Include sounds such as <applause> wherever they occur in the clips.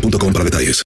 boostmobile.com para detalles.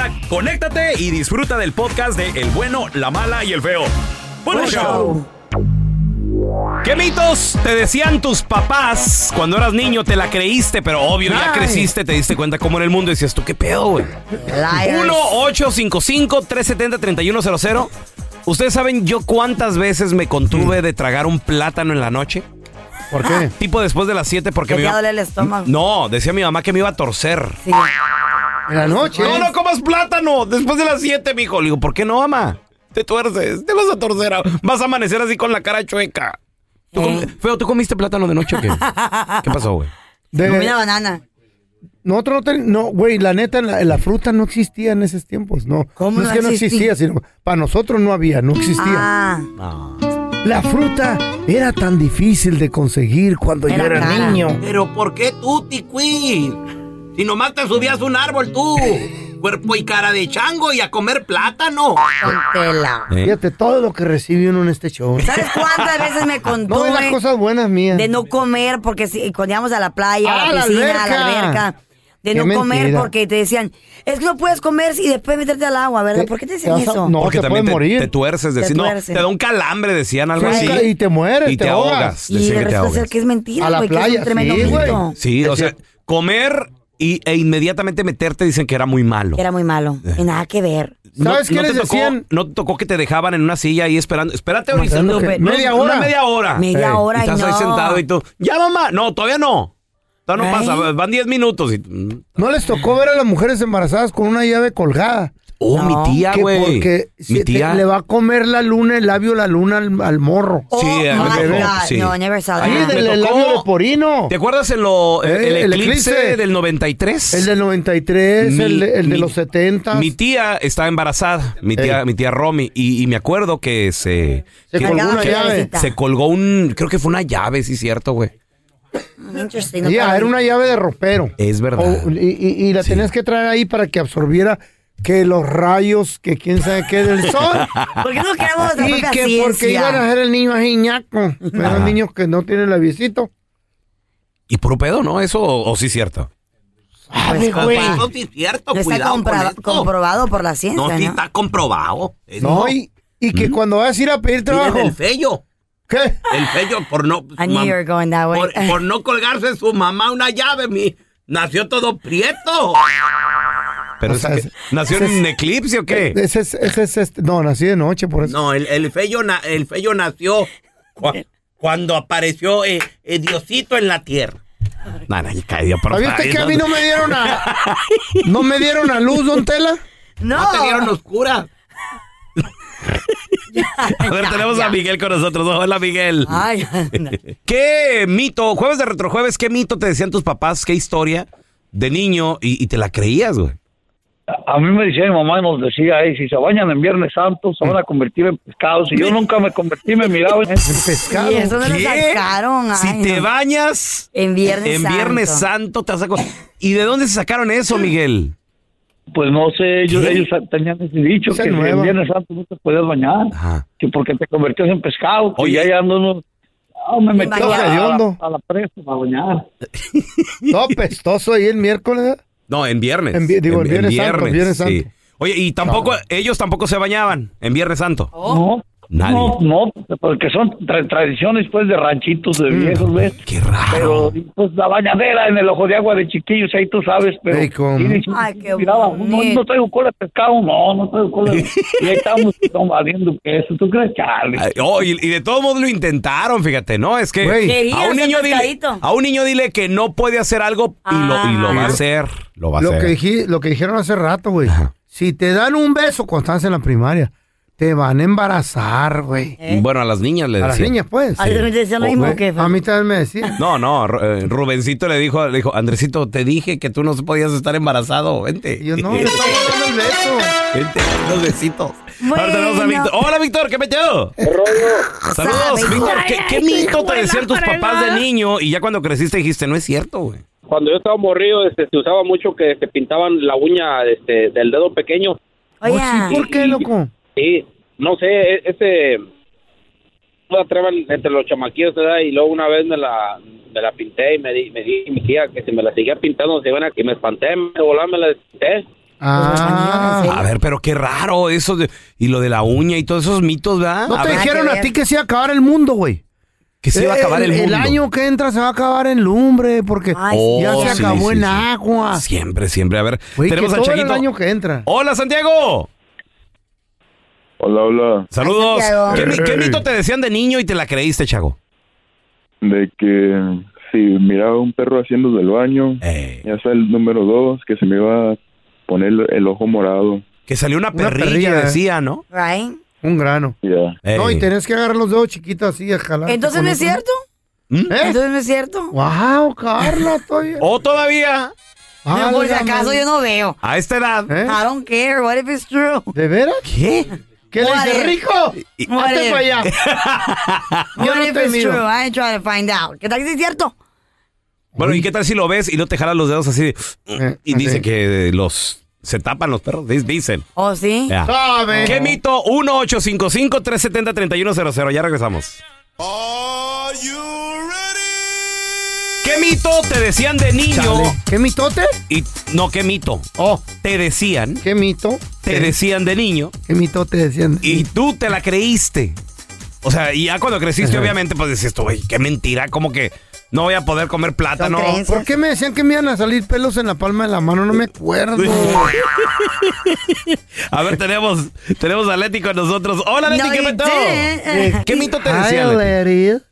conéctate y disfruta del podcast de El bueno, la mala y el feo. ¡Buen show! ¿Qué mitos te decían tus papás cuando eras niño? Te la creíste, pero obvio, ya Ay. creciste, te diste cuenta cómo era el mundo y decías, ¿tú qué pedo, güey? Liars. 1-855-370-3100. ¿Ustedes saben yo cuántas veces me contuve de tragar un plátano en la noche? ¿Por qué? Tipo después de las 7 porque Te me iba iba... el estómago. No, decía mi mamá que me iba a torcer. Sí. En la noche. No, no comas plátano después de las 7, mijo. Le digo, ¿por qué no, mamá? Te tuerces, te vas a torcer. Vas a amanecer así con la cara chueca. ¿Tú com- Eh. Feo, ¿tú comiste plátano de noche o qué? <laughs> ¿Qué pasó, güey? De- Comí una banana. Nosotros no ten- no, güey, la neta, la, la fruta no existía en esos tiempos, no. ¿Cómo no es no que no existía? existía, sino para nosotros no había, no existía. Ah, La fruta era tan difícil de conseguir cuando yo Era niño. Pero ¿por qué tú, Tiquín? Si nomás te subías a un árbol tú, cuerpo y cara de chango y a comer plátano. con tela. ¿Eh? Fíjate todo lo que recibe uno en este show. ¿Sabes cuántas <laughs> veces me No contó ves las cosas buenas mías. de no comer porque si, cuando íbamos a la playa, Ah, a la la piscina, a la alberca. De Qué no comer mentira. porque te decían, es que no puedes comer y después meterte al agua, ¿verdad? ¿Por qué te decían eso? no, Porque te también puedes te, morir. te tuerces, Te no, tuerces. te da un calambre, decían algo Sí, así. y te mueres, Y te te ahogas. ahogas. Y Decían que te resulta ser ahogas. que es mentira, güey, que es un tremendo sí, mito. Sí, o sea, comer y, e inmediatamente meterte dicen que era muy malo. Era muy malo. Y nada que ver. ¿Sabes qué no les te tocó- decían? no te tocó que te dejaban en una silla ahí esperando. Espérate ahorita. Media una hora. media hora. Media Eh, hora Y y estás ahí no. sentado y tú, ya mamá, no, todavía no. Todavía no Ay. pasa, van 10 minutos. Y, mm. No les tocó ver a las mujeres embarazadas con una llave colgada. Oh, No. mi tía, güey. porque si Mi te- tía. le va a comer la luna, el labio, la luna al, al morro. Oh Sí, my a sí. No, never saw. Ahí del el labio leporino. ¿Te acuerdas en lo, Eh, el, el eclipse, eclipse. del 93? El del 93, Mi- el, de, el de los 70. Mi tía estaba embarazada, mi tía, Ey. mi tía Romy, y, y me acuerdo que se, Se que colgó una llave. se colgó un, creo que fue una llave, sí, cierto, güey. Ya, sabía. era una llave de ropero. Es verdad. O- y, y- y la Sí. tenías que traer ahí para que absorbiera que los rayos, que quién sabe qué del sol. <laughs> ¿Por qué no y que ciencia? porque iban a ser el niño ajiñaco. Eran niños que no tienen labiecito. ¿Y puro pedo, no? ¿Eso o, o sí cierto? Pues, güey. Eso sí es cierto, no está con comprobado por la ciencia, No, ¿no? sí está comprobado. Eso No, y, y que cuando vas a ir a pedir trabajo. Miren el fello. ¿Qué? El fello por no... I knew mam- you were going that way. por, por no colgarse su mamá una llave, mi... Nació todo prieto. Pero O es sea, que- es- ¿Nació ese en un es- eclipse o qué? Ese es, ese es este- no, nací de noche, por eso. No, el, el fello, na- el fello nació cua- <laughs> cuando apareció eh, eh, Diosito en la tierra. No, no, ya caía por ¿Sabía usted ahí, que a mí no me dieron a... <laughs> ¿No me dieron a luz, don Tela? No. No te dieron oscura. <laughs> A ver, tenemos a Miguel con nosotros. Hola, Miguel. Ay, ¿Qué mito, jueves de retrojueves, qué mito te decían tus papás, qué historia de niño y, y te la creías, güey? A mí me decía mi mamá y nos decía, "Ey, si se bañan en Viernes Santo, se van a convertir en pescados. Y yo nunca me convertí, me miraba en Pescado. y eso me lo sacaron. Si ay, te no. bañas En Viernes en Santo. Viernes Santo, te vas a... co- ¿Y de dónde se sacaron eso, Miguel? Pues no sé, ellos, ellos tenían ese dicho que nueva. en Viernes Santo no te podías bañar, Ajá. que porque te convertías en pescado. Oye. Ya ando uno, ah, me metí la- a la presa para bañar. <laughs> <laughs> Todo pestoso ahí el miércoles. No, en viernes. En vi- digo, en Viernes Santo, Viernes sí. Oye, y tampoco, ellos tampoco se bañaban en Viernes Santo. Oh. No, Nadie. no, no, porque son tra- tradiciones pues de ranchitos de viejos, ¿ves? Qué raro. Pero pues la bañadera en el ojo de agua de chiquillos, ahí tú sabes, pero... Ey, ¿cómo? sí, sí, Ay, qué miraba, no, no traigo cola de pescado, no, no traigo cola de... <laughs> y ahí estábamos no, valiendo queso, ¿tú crees, Charlie? Ay, oh, y, y de todos modos lo intentaron, fíjate, ¿no? Es que. Quería a un niño dile, a un niño dile que no puede hacer algo y, lo, y lo va a Ah. hacer. Lo va a Lo hacer. que, dije- lo que dijeron hace rato, güey. Si te dan un beso cuando estás en la primaria, te van a embarazar, güey. Bueno, a las niñas les A las decían. niñas, pues. A mí también te decían lo mismo que... A mí también me decían. No, no, eh, Rubencito le dijo, le dijo, Andresito, te dije que tú no podías estar embarazado, vente. Y yo, no, le estaba dando el beso. <laughs> Vente, unos besitos. Bueno. Ahora tenemos a Víctor. Hola, Víctor, ¿qué metió? Saludos, Víctor. ¿Qué, qué mito te decían tus papás de niño y ya cuando creciste dijiste, no es cierto, güey? Cuando yo estaba morrido, este, se usaba mucho que se pintaban la uña este, del dedo pequeño. Oye, Oh, sí, ¿Por qué, loco? Sí, no sé, e- ese... No atrevan entre los chamaquillos, ¿verdad? Y luego una vez me la, me la pinté y me di, me di mi tía que si me la seguía pintando se iban a... Y me espanté, me volá, me la despinté. Ah. A ver, pero qué raro eso de- y lo de la uña y todos esos mitos, ¿verdad? ¿No A te ver, dijeron que a ti que se iba a acabar el mundo, güey? que se iba a acabar el, mundo. El año que entra se va a acabar en lumbre porque Ay, ya Oh, se sí, acabó sí, en sí. agua. Siempre, siempre. A ver, Güey, que tenemos a todo era el Chaguito. año que entra. Hola, Santiago. Hola, hola. Saludos. ¿Qué, mi- qué mito te decían de niño y te la creíste, Chago? De que si miraba un perro haciendo del baño, Eh, ya sea el número dos, que se me iba a poner el, ojo morado. que salió una Una perrilla, perrilla, decía, ¿no? right? Un grano. Ya. No, y tenés que agarrar los dedos chiquitos así y jalar. Entonces no es cierto. ¿Eh? Entonces no es cierto. Wow, Carla, todavía. O todavía, No, por si acaso yo no veo. a esta edad. ¿Eh? I don't care. What if it's true? ¿De veras? ¿Qué? ¿Qué le dice rico? Hazte para allá. <laughs> <laughs> Yo no te miro. true? I ain't trying to find out. ¿Qué tal sí es cierto? Bueno, ¿y qué tal si lo ves y no te jalas los dedos así? de- Eh, y dice así. que los se tapan los perros, dicen. ¿Oh, sí? Ya. Sabe. ¿Qué mito? 1-855-370-3100. Ya regresamos. ¿Qué mito te decían de niño? Chale. ¿Qué mitote? Y no, ¿qué mito? Oh, Te decían, ¿qué mito? te ¿Qué- decían de niño ¿Qué mitote decían? y tú te la creíste. O sea, y ya cuando creciste, obviamente, pues decías tú, güey, qué mentira, como que no voy a poder comer plátano. ¿Por qué me decían que me iban a salir pelos en la palma de la mano? No me acuerdo. <laughs> A ver, tenemos, tenemos a Leti con nosotros. Hola, Leti, No, ¿qué mito? ¿Qué mito te Hi, decían, Leti?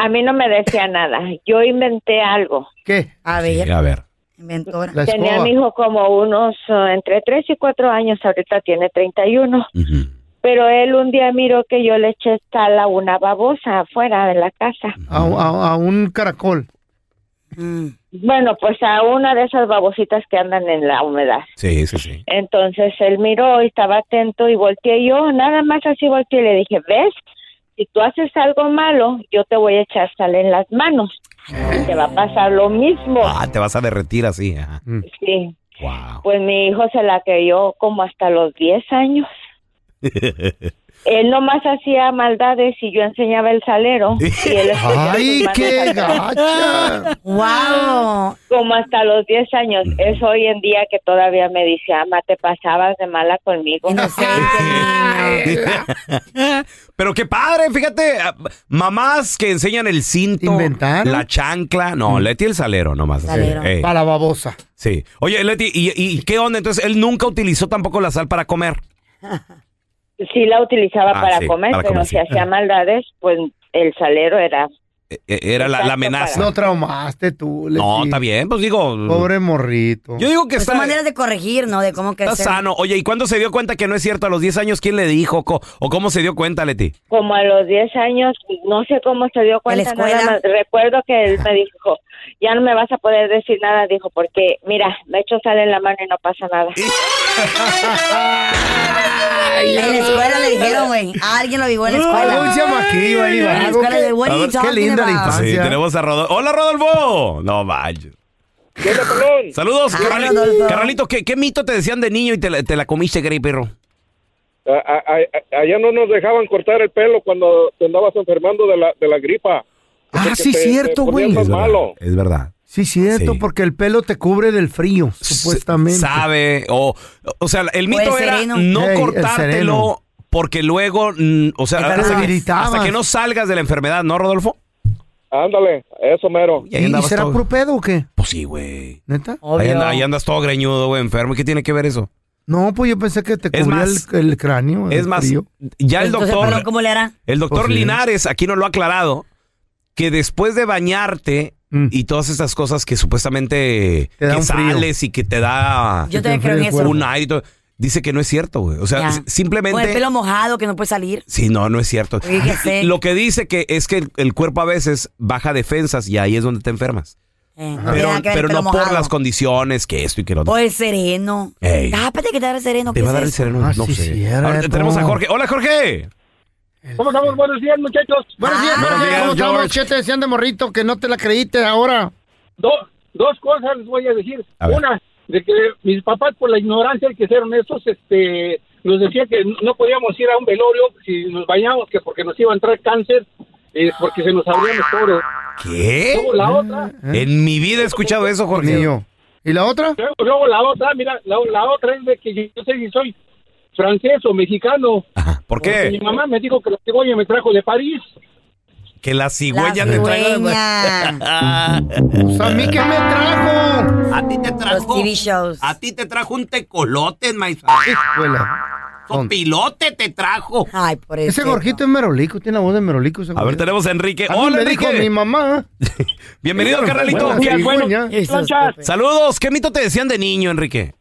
A mí no me decía nada. Yo inventé algo. ¿Qué? A ver, Sí, a ver. inventora. La Tenía a mi hijo como unos eh, entre 3 y 4 años. Ahorita tiene 31. Ujú. Pero él un día miró que yo le eché sal a una babosa afuera de la casa. A, a- a un caracol. Mm. Bueno, pues a una de esas babositas que andan en la humedad. Sí, sí, sí. Entonces él miró y estaba atento y volteé yo, nada más así volteé y le dije, ¿ves? Si tú haces algo malo, yo te voy a echar sal en las manos. Y te va a pasar lo mismo. Ah, te vas a derretir así. ajá. Sí. Wow. Pues mi hijo se la creyó como hasta los 10 años. <laughs> Él nomás hacía maldades y yo enseñaba el salero. Y él ¡Ay, qué gacha! ¡Wow! Como hasta los 10 años. Es hoy en día que todavía me dice, ama, te pasabas de mala conmigo. <laughs> Pero qué padre, fíjate. Mamás que enseñan el cinto, ¿Inventaron? la chancla. No, Leti el salero nomás. así. Salero. Ey, Para la babosa. sí. Oye, Leti, ¿y, y qué onda? Entonces, él nunca utilizó tampoco la sal para comer. <laughs> Sí la utilizaba Ah, para sí, comer, para pero comer, si hacía maldades, pues el salero era era la, la amenaza. No traumaste tú. No, Leti. está bien, pues digo. Pobre morrito. Yo digo que Pues son está, maneras de corregir, ¿no? De cómo está crecer. sano. Oye, ¿y cuándo se dio cuenta que no es cierto? ¿A los 10 años quién le dijo? ¿O cómo se dio cuenta, Leti? Como a los 10 años, no sé cómo se dio cuenta. escuela? nada más. Recuerdo que él me dijo, ya no me vas a poder decir nada, dijo, porque mira, me echo sal en la mano y no pasa nada. <laughs> En la escuela le dijeron, güey. Alguien lo vivó en la escuela. un chamaquillo ahí, En la escuela qué- de what a are you ver, la infancia. Sí, tenemos a Rodolfo. ¡Hola, Rodolfo! No, vaya. ¿Qué onda, pelón? Saludos, Ah, carnalito. ¿qué, qué mito te decían de niño y te la, te la comiste, Grey Perro? A- a- a- allá no nos dejaban cortar el pelo cuando te andabas enfermando de la, de la gripa. Ah, sí, te- cierto, güey. malo. Es verdad. Sí, cierto, Sí. porque el pelo te cubre del frío, supuestamente. Sabe, o, o sea, el mito el era sereno. no Ey, el cortártelo porque luego, mm, o sea, Es que, hasta que no salgas de la enfermedad, ¿no, Rodolfo? Ándale, eso mero. Y ahí ¿Y, y andabas será todo- puro pedo o qué? Pues sí, güey. ¿Neta? Ahí, Obvio. anda- ahí andas todo greñudo, güey, enfermo. ¿Y qué tiene que ver eso? No, pues yo pensé que te Es cubría más- el, el cráneo. Es el más, frío. ya el Entonces, doctor, ¿cómo le hará? el doctor Pues. Linares aquí nos lo ha aclarado, que después de bañarte Mm. y todas estas cosas que supuestamente Te que sales y que te da Yo te también creo en enfría el eso. cuerpo. un aire y todo, dice que no es cierto, güey. O sea, Ya. simplemente... Con el pelo mojado que no puede salir. Sí, no, no es cierto. Sé. Lo que dice que es que el, el cuerpo a veces baja defensas y ahí es donde te enfermas. Eh, Pero, no por las condiciones que esto y que lo otro. O el sereno. Ey. Tápate que te da el sereno. Te ¿qué va a dar el sereno, Ah, no sí, sé. Ahora tenemos a Jorge. Hola, Jorge. ¿Cómo estamos? Buenos días, muchachos. Buenos días, Ah, buenos días. ¿Cómo George. estamos? ¿Qué te decían de morrito que no te la creíste ahora? Do- dos cosas les voy a decir. A. Una, de que mis papás, por la ignorancia que ser honestos, este, nos decía que no podíamos ir a un velorio si nos bañamos, que porque nos iba a entrar cáncer, eh, porque se nos abrían los poros. ¿Qué? Luego la otra, En mi vida he escuchado eso, Jorge. ¿Y la otra? luego, luego la otra, mira, la, la otra es de que yo no sé si soy francés o mexicano. Ajá. ¿Por Porque Mi qué? mamá me dijo que la cigüeña me trajo de París. Que la La cigüeña te traiga... <laughs> Pues a mí que me trajo. A ti te Los trajo. TV shows. A ti te trajo un tecolote, maíz. Escuela. Pilote te trajo. Ay, por eso. Ese Jorgito es merolico, tiene la voz de merolico. ese A ver, tenemos a Enrique. A Hola, me dijo mi Enrique. mamá. <laughs> Bienvenido, carnalito. Estúpido. Saludos. ¿Qué mito te decían de niño, Enrique?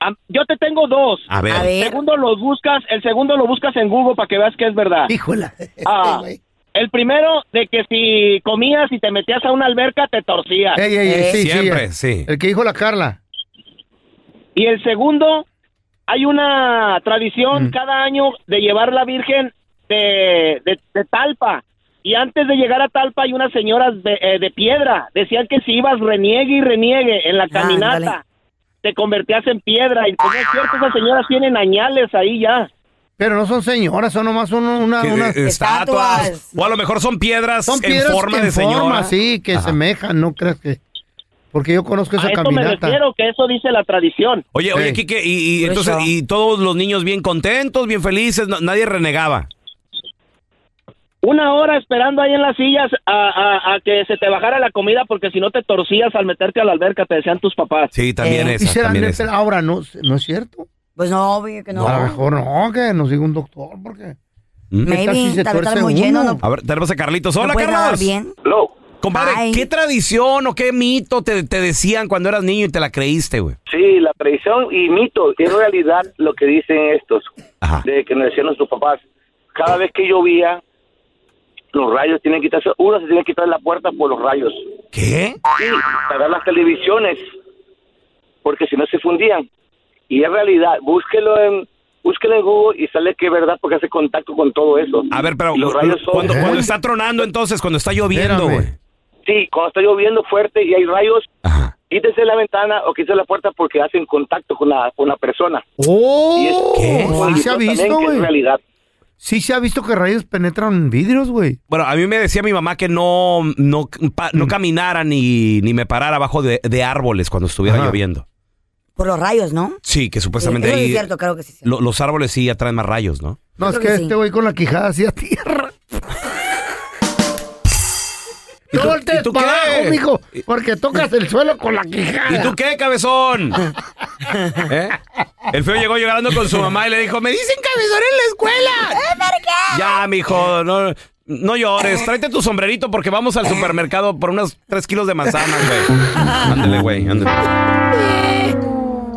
Ah, Yo te tengo dos. A ver. A El ver. segundo lo buscas, el segundo lo buscas en Google para que veas que es verdad. Híjola. Ah, <laughs> el primero de que si comías y te metías a una alberca te torcías. Ey, ey, ey, Eh, sí, Siempre, el- sí. El que dijo la Carla. Y el segundo, hay una tradición Mm. cada año de llevar la Virgen de, de- de Talpa. Y antes de llegar a Talpa hay unas señoras de, eh, de piedra. Decían que si ibas reniegue y reniegue en la caminata, te convertías en piedra. Y pues no es cierto, esas señoras tienen añales ahí ya. Pero no son señoras, son nomás son una, Que- una- eh, estatuas. O a lo mejor son piedras, son piedras en forma que de señora. forma, sí, que Ajá. semejan, no creas que... Porque yo conozco esa A eso me caminata. refiero, que eso dice la tradición. Oye, oye, Ey. Kike, y, entonces, eso. y todos los niños bien contentos, bien felices, no- nadie renegaba. Una hora esperando ahí en las sillas a, a- a que se te bajara la comida porque si no te torcías al meterte a la alberca, te decían tus papás. Sí, también Eh. ¿Y esa, será también neta? esa. Ahora no, no es cierto. Pues no, obvio que no. A lo mejor no, que nos diga un doctor, porque... ¿Mm? ¿qué tal si Maybe, se tal vez está muy lleno. No, A ver, tenemos a Carlitos. no Hola, nadar Carlos. bien. Compadre, Ay. ¿qué tradición o qué mito te, te decían cuando eras niño y te la creíste, güey? Sí, la tradición y mito, es realidad lo que dicen estos, Ajá. de que nos decían nuestros papás. Cada vez que llovía, los rayos tienen que quitarse, uno se tiene que quitar la puerta por los rayos. ¿Qué? Sí, pagar las televisiones, porque si no se fundían. Y es realidad, búsquelo en, búsquelo en Google y sale que es verdad porque hace contacto con todo eso. A ver, pero Y los rayos son- cuando, cuando está tronando, entonces, cuando está lloviendo, güey. Sí, cuando está lloviendo fuerte y hay rayos, Ajá. quítese la ventana o quítese la puerta porque hacen contacto con la, con la persona. ¡Oh! Y es- ¿Qué? Sí se ha visto, güey. realidad. Sí se ha visto que rayos penetran vidrios, güey. Bueno, a mí me decía mi mamá que no, no, pa- Mm. no caminara ni, ni me parara abajo de, de árboles cuando estuviera Ajá. lloviendo. Por los rayos, ¿no? Sí, que supuestamente sí ahí es cierto, creo que sí. cierto. lo- los árboles sí atraen más rayos, ¿no? No, es que que sí. este güey con la quijada hacia tierra. <laughs> ¿Y tú- No voltees y tú para qué? abajo, mijo, porque tocas el suelo con la quijada. ¿Y tú qué, cabezón? <laughs> ¿Eh? El feo llegó llorando con su mamá y le dijo, me dicen cabezón en la escuela. Ya, mijo, no, No llores, tráete tu sombrerito porque vamos al supermercado por unos 3 kilos de manzanas, güey. <laughs> Ándale, güey, ándale.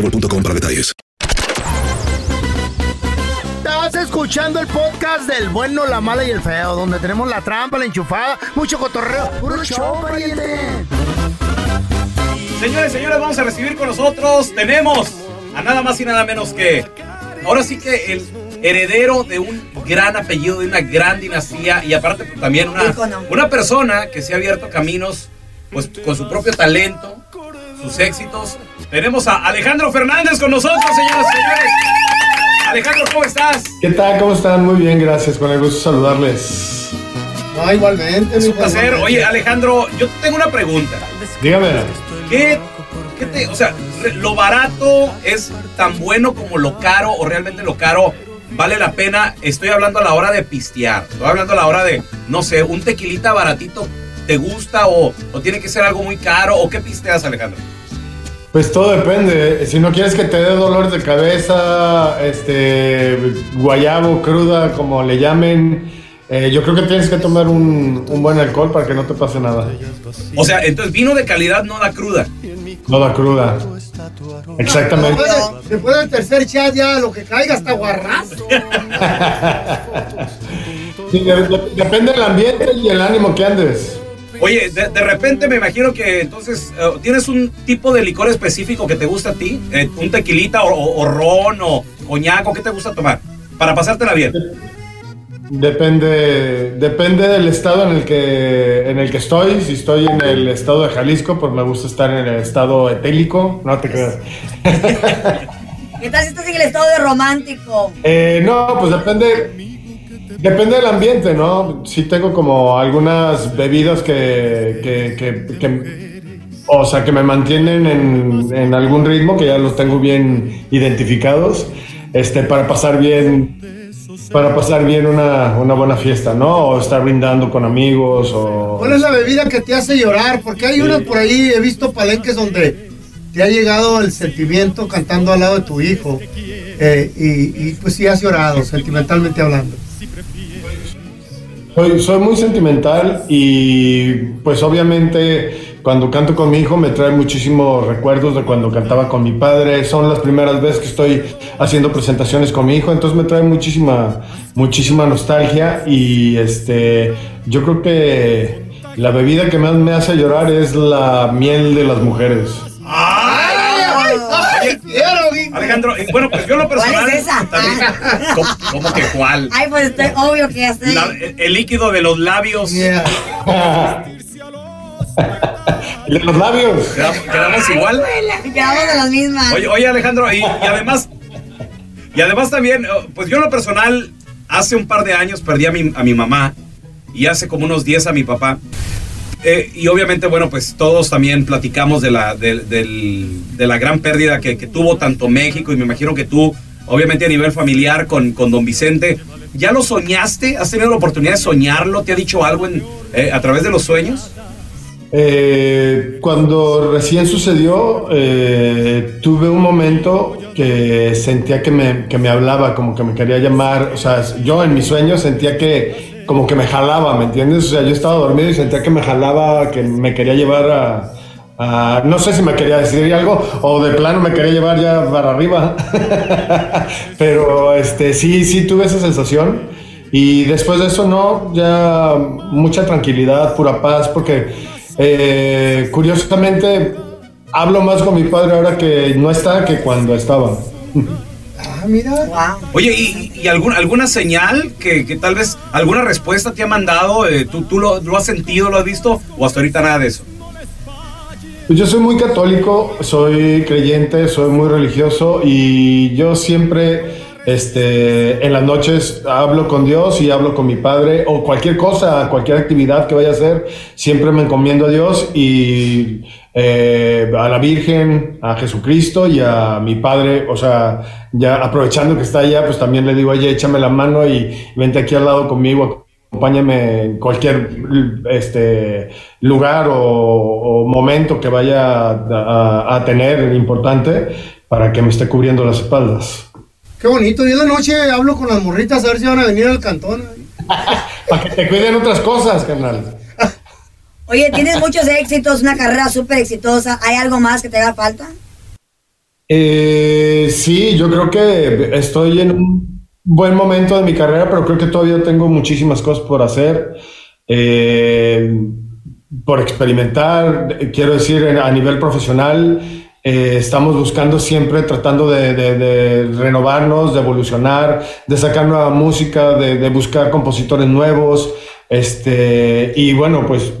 boostmobile.com para detalles. Estás escuchando el podcast del bueno, la mala y el feo, donde tenemos la trampa, la enchufada, mucho cotorreo. ¡Puro show, pariente! Señores, señores, vamos a recibir con nosotros. Tenemos a nada más y nada menos que. Ahora sí que el heredero de un gran apellido, de una gran dinastía y aparte pues, también una, una persona que se ha abierto caminos pues con su propio talento, sus éxitos. Tenemos a Alejandro Fernández con nosotros, señoras y señores. Alejandro, ¿cómo estás? ¿Qué tal? ¿Cómo están? Muy bien, gracias. Con el gusto de saludarles. No, igualmente. Es un placer. Oye, Alejandro, yo tengo una pregunta. Dígame. ¿Qué, qué te, o sea, lo barato es tan bueno como lo caro o realmente lo caro vale la pena? Estoy hablando a la hora de pistear. Estoy hablando a la hora de, no sé, un tequilita baratito. ¿Te gusta o, o tiene que ser algo muy caro? ¿O qué pisteas, Alejandro? Pues todo depende. Si no quieres que te dé dolor de cabeza, este, guayabo, cruda, como le llamen, eh, yo creo que tienes que tomar un, un, buen alcohol para que no te pase nada. O sea, entonces vino de calidad no da cruda. No da cruda. Exactamente. Después del tercer chat ya lo que caiga hasta guarrazo. <laughs> sí, de, de, depende del ambiente y el ánimo que andes. Oye, de, de, repente me imagino que entonces uh, tienes un tipo de licor específico que te gusta a ti, eh, un tequilita o, o, o ron o coñac, ¿qué te gusta tomar? Para pasártela bien. Depende, depende del estado en el que en el que estoy. Si estoy en el estado de Jalisco, pues me gusta estar en el estado etélico. No te creas. <laughs> ¿Qué tal si estás en el estado de romántico? Eh, no, pues depende. Depende del ambiente, ¿no? Sí tengo como algunas bebidas que, que, que, que o sea, que me mantienen en, en, algún ritmo, que ya los tengo bien identificados, este, para pasar bien, para pasar bien una, una buena fiesta, ¿no? O estar brindando con amigos, o... ¿Cuál es la bebida que te hace llorar? Porque hay sí. unas por ahí, he visto palenques donde te ha llegado el sentimiento cantando al lado de tu hijo, eh, y, y pues sí has llorado, sentimentalmente hablando. Soy, soy, muy sentimental y pues obviamente cuando canto con mi hijo me trae muchísimos recuerdos de cuando cantaba con mi padre. Son las primeras veces que estoy haciendo presentaciones con mi hijo, entonces me trae muchísima, muchísima nostalgia y este, yo creo que la bebida que más me hace llorar es la miel de las mujeres. Alejandro, bueno, pues yo lo personal. ¿Cuál es esa? También, ¿cómo, ¿cómo, que cuál? Ay, pues estoy obvio que ya sé. La, el líquido de los labios. Yeah. <laughs> ¿De los labios? ¿Quedamos, quedamos igual? Quedamos de las mismas. Oye, oye Alejandro, y, y, además, y además también, oh, pues yo en lo personal, hace un par de años perdí a mi, a mi mamá y hace como unos 10 a mi papá. Eh, y obviamente, bueno, pues todos también platicamos de la, de, la gran pérdida que, tuvo tanto México y me imagino que tú obviamente a nivel familiar con, con don Vicente. ¿Ya lo soñaste? ¿Has tenido la oportunidad de soñarlo? ¿Te ha dicho algo eh, a través de los sueños? Eh, cuando recién sucedió, tuve un momento que sentía que me, que me hablaba, como que me quería llamar. O sea, yo en mis sueños sentía que como que me jalaba, ¿me entiendes? O sea, yo estaba dormido y sentía que me jalaba, que me quería llevar a, no sé si me quería decir algo o de plano me quería llevar ya para arriba. <laughs> Pero este, sí, sí tuve esa sensación. Y después de eso, no, ya mucha tranquilidad, pura paz, porque eh, curiosamente hablo más con mi padre ahora que no está que cuando estaba. <laughs> Ah, mira. Oye, ¿y, y algún- alguna señal que, que tal vez alguna respuesta te ha mandado? Eh, ¿Tú, tú lo, lo has sentido, lo has visto? ¿O hasta ahorita nada de eso? Pues yo soy muy católico, soy creyente, soy muy religioso y yo siempre este, en las noches hablo con Dios y hablo con mi padre o cualquier cosa, cualquier actividad que vaya a hacer, siempre me encomiendo a Dios y eh, a la Virgen, a Jesucristo y a mi padre, o sea, ya aprovechando que está allá, pues también le digo, oye, échame la mano y vente aquí al lado conmigo, acompáñame en cualquier este, lugar o, o momento que vaya a, a- a tener importante para que me esté cubriendo las espaldas. Qué bonito. Yo en la noche hablo con las morritas a ver si van a venir al cantón. <laughs> Para que te cuiden otras cosas, carnal. Oye, tienes muchos éxitos, una carrera súper exitosa. ¿Hay algo más que te haga falta? Eh, sí, yo creo que estoy en un buen momento de mi carrera, pero creo que todavía tengo muchísimas cosas por hacer, eh, por experimentar, quiero decir, a nivel profesional. eh, estamos buscando siempre, tratando de, renovarnos, de evolucionar, de sacar nueva música, de, de buscar compositores nuevos. Este, y bueno, pues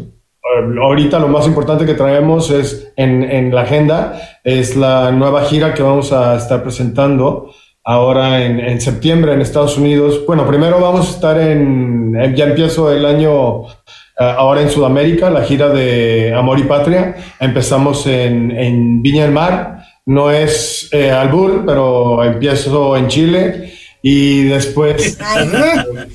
ahorita lo más importante que traemos es en, en la agenda es la nueva gira que vamos a estar presentando ahora en, en septiembre en Estados Unidos. Bueno, primero vamos a estar en, eh, ya empiezo el año eh, ahora en Sudamérica, la gira de Amor y Patria. Empezamos en, en Viña del Mar, no es eh, albur, pero empiezo en Chile y después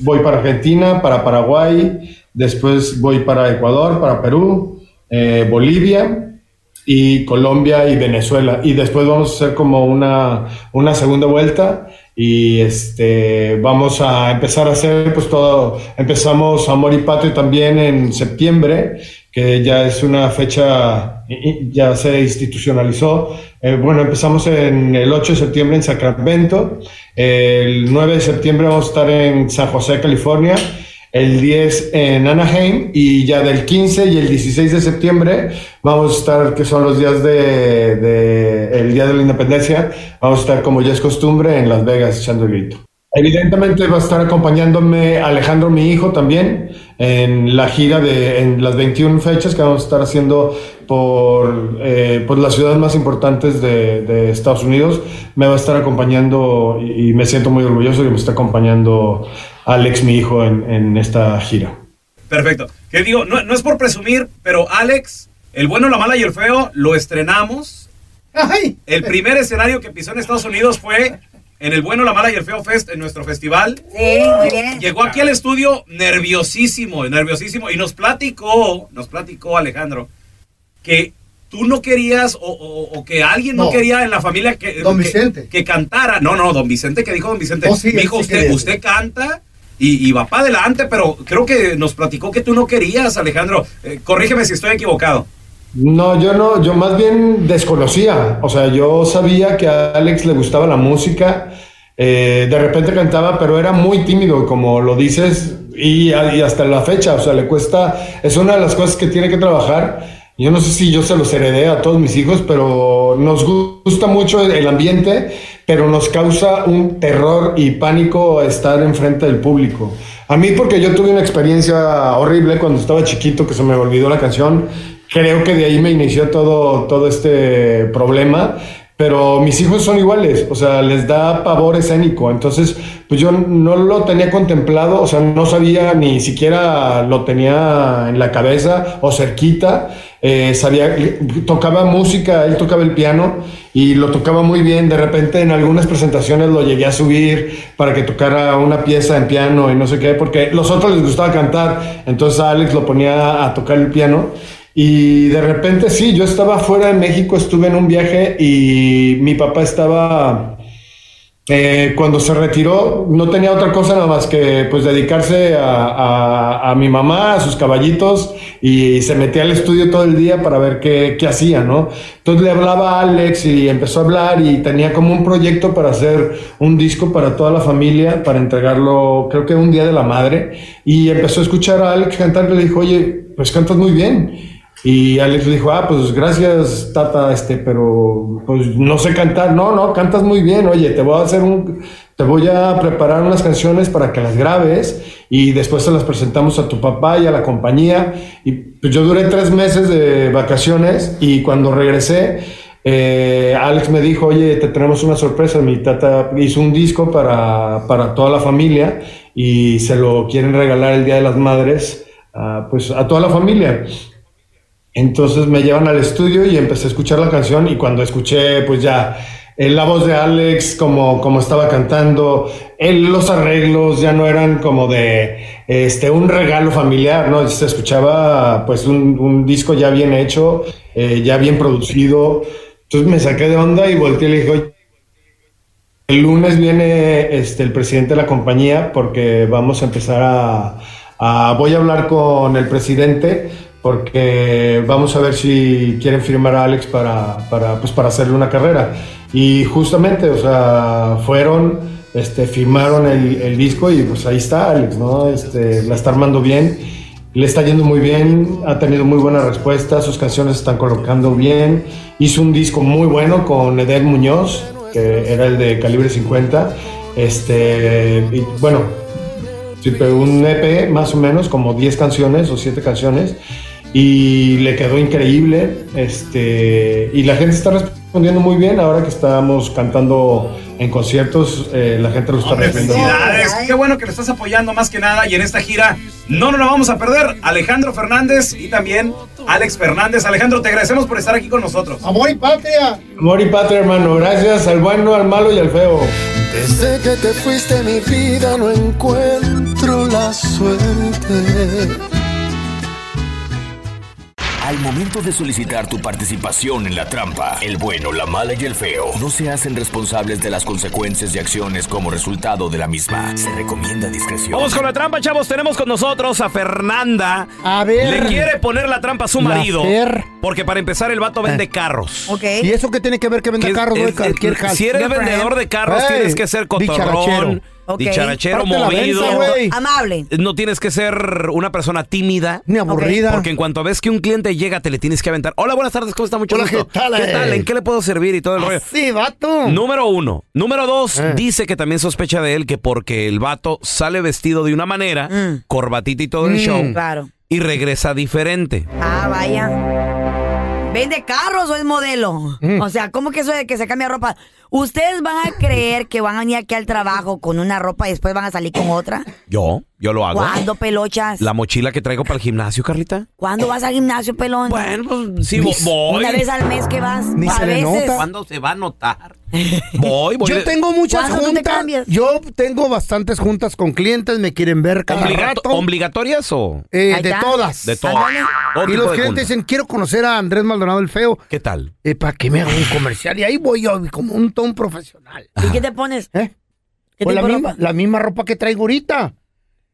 voy para Argentina, para Paraguay, después voy para Ecuador, para Perú, eh, Bolivia y Colombia y Venezuela. Y después vamos a hacer como una, una segunda vuelta y este, vamos a empezar a hacer pues todo. Empezamos Amor y también en septiembre, que ya es una fecha, ya se institucionalizó. Eh, bueno, empezamos en el 8 de septiembre en Sacramento, el 9 de septiembre vamos a estar en San José, California el 10 en Anaheim y ya del 15 y el 16 de septiembre vamos a estar, que son los días de, el Día de la Independencia, vamos a estar como ya es costumbre en Las Vegas echando el grito. Evidentemente va a estar acompañándome Alejandro, mi hijo, también en la gira de en las 21 fechas que vamos a estar haciendo por, eh, por las ciudades más importantes de, Estados Unidos. Me va a estar acompañando y, y me siento muy orgulloso que me está acompañando Alex, mi hijo, en, en esta gira. Perfecto. Que digo, no, no es por presumir, pero Alex, el bueno, la mala y el feo, lo estrenamos. El primer escenario que pisó en Estados Unidos fue en el bueno, la mala y el feo fest, en nuestro festival. Sí, muy bien. Llegó aquí al estudio nerviosísimo, nerviosísimo, y nos platicó, nos platicó Alejandro, que tú no querías, o, o- o que alguien no, No. quería en la familia que, Don que- Vicente. que cantara. No, no, don Vicente, que dijo don Vicente. Oh, sí, sí usted, usted canta y, va para adelante, pero creo que nos platicó que tú no querías, Alejandro. Eh, corrígeme si estoy equivocado. No, yo no, yo más bien desconocía. O sea, yo sabía que a Alex le gustaba la música. eh, de repente cantaba, pero era muy tímido, como lo dices, y, y hasta la fecha. O sea, le cuesta. Es una de las cosas que tiene que trabajar. Yo no sé si yo se los heredé a todos mis hijos, pero nos gusta mucho el ambiente, pero nos causa un terror y pánico estar enfrente del público. A mí porque yo tuve una experiencia horrible cuando estaba chiquito que se me olvidó la canción. Creo que de ahí me inició todo, todo este problema. Pero mis hijos son iguales, o sea, les da pavor escénico. Entonces, pues yo no lo tenía contemplado, o sea, no sabía ni siquiera lo tenía en la cabeza o cerquita. Eh, sabía, tocaba música, él tocaba el piano y lo tocaba muy bien. De repente en algunas presentaciones lo llegué a subir para que tocara una pieza en piano y no sé qué, porque los otros les gustaba cantar, entonces Alex lo ponía a tocar el piano. Y de repente sí, yo estaba fuera de México, estuve en un viaje y mi papá estaba eh, cuando se retiró, no tenía otra cosa nada más que pues dedicarse a, a- a mi mamá, a sus caballitos, y se metía al estudio todo el día para ver qué, qué hacía, ¿no? Entonces le hablaba a Alex y empezó a hablar y tenía como un proyecto para hacer un disco para toda la familia, para entregarlo, creo que un día de la madre, y empezó a escuchar a Alex cantar y le dijo, oye, pues cantas muy bien. Y Alex le dijo, ah, pues gracias, Tata, este, pero pues no sé cantar. No, no, cantas muy bien. Oye, te voy a hacer un, te voy a preparar unas canciones para que las grabes y después se las presentamos a tu papá y a la compañía. Y pues yo duré tres meses de vacaciones y cuando regresé, eh, Alex me dijo, oye, te tenemos una sorpresa. Mi tata hizo un disco para, para toda la familia y se lo quieren regalar el Día de las Madres, ah, pues a toda la familia. Entonces me llevan al estudio y empecé a escuchar la canción y cuando escuché pues ya eh, la voz de Alex como, como estaba cantando, los arreglos ya no eran como de este, un regalo familiar, ¿no? Se escuchaba pues un, disco ya bien hecho, eh, ya bien producido. Entonces me saqué de onda y volteé y le dije, "Oye, el lunes viene este, el presidente de la compañía porque vamos a empezar a- Voy a hablar con el presidente porque vamos a ver si quieren firmar a Alex para, para, pues, para hacerle una carrera. Y justamente, o sea, fueron, este, firmaron el, el disco y pues ahí está Alex, ¿no? Este, la está armando bien. Le está yendo muy bien, ha tenido muy buena respuesta, sus canciones se están colocando bien. Hizo un disco muy bueno con Edel Muñoz, que era el de calibre 50. Este, y, bueno, un EP más o menos, como 10 canciones o 7 canciones. Y le quedó increíble. Este, y la gente está respondiendo muy bien ahora que estamos cantando en conciertos. eh, la gente lo está recibiendo. felicidades. Qué bueno que lo estás apoyando más que nada. Y en esta gira no nos la vamos a perder. Alejandro Fernández y también Alex Fernández. Alejandro, te agradecemos por estar aquí con nosotros. Amor y patria. Amor y patria, hermano. Gracias al bueno, al malo y al feo. Desde que te fuiste mi vida no encuentro la suerte. Al momento de solicitar tu participación en la trampa, el bueno, la mala y el feo no se hacen responsables de las consecuencias y acciones como resultado de la misma. Se recomienda discreción. Vamos con la trampa, chavos. Tenemos con nosotros a Fernanda. A ver. Le quiere poner la trampa a su marido. Fer. Porque para empezar, el vato vende carros. Ok. ¿Y eso qué tiene que ver que venda carros es- es- jal? Si eres vendedor de carros, Hey, tienes que ser cotorrón, Dicharachero, movido. Amable. No tienes que ser una persona tímida. Ni aburrida. Porque en cuanto ves que un cliente llega, te le tienes que aventar. Hola, buenas tardes, ¿cómo está? Mucho Hola, gusto. ¿qué tal, eh? ¿En qué le puedo servir y todo el rollo? Sí, vato. Número uno. Número dos, Eh. dice que también sospecha de él que porque el vato sale vestido de una manera, Mm. corbatita y todo el Mm. show, Claro. y regresa diferente. Ah, vaya. ¿Vende carros o es modelo? Mm. O sea, ¿cómo que eso de que se cambia ropa? ¿Ustedes van a creer que van a venir aquí al trabajo con una ropa y después van a salir con otra? Yo, yo lo hago. ¿Cuándo, pelochas? La mochila que traigo para el gimnasio, Carlita. ¿Cuándo vas al gimnasio, pelón? Bueno, pues sí, vo- voy. Una vez al mes que vas. Ni a se le veces. nota. ¿Cuándo se va a notar? <laughs> Voy, voy. Yo tengo muchas ¿Cuándo tú te juntas. cambias? Yo tengo bastantes juntas con clientes, me quieren ver cada Obligato- rato. ¿Obligatorias o...? Eh, Ahí de está. todas. De todo. Ándale. Todo Y tipo los de clientes dicen, quiero conocer a Andrés Maldonado el Feo, ¿Qué tal? eh, para que me haga un comercial. Y ahí voy yo, como un ton profesional. ¿Y qué te pones? ¿Eh? ¿Qué Pues la tipo de misma, ropa? la misma ropa que traigo ahorita.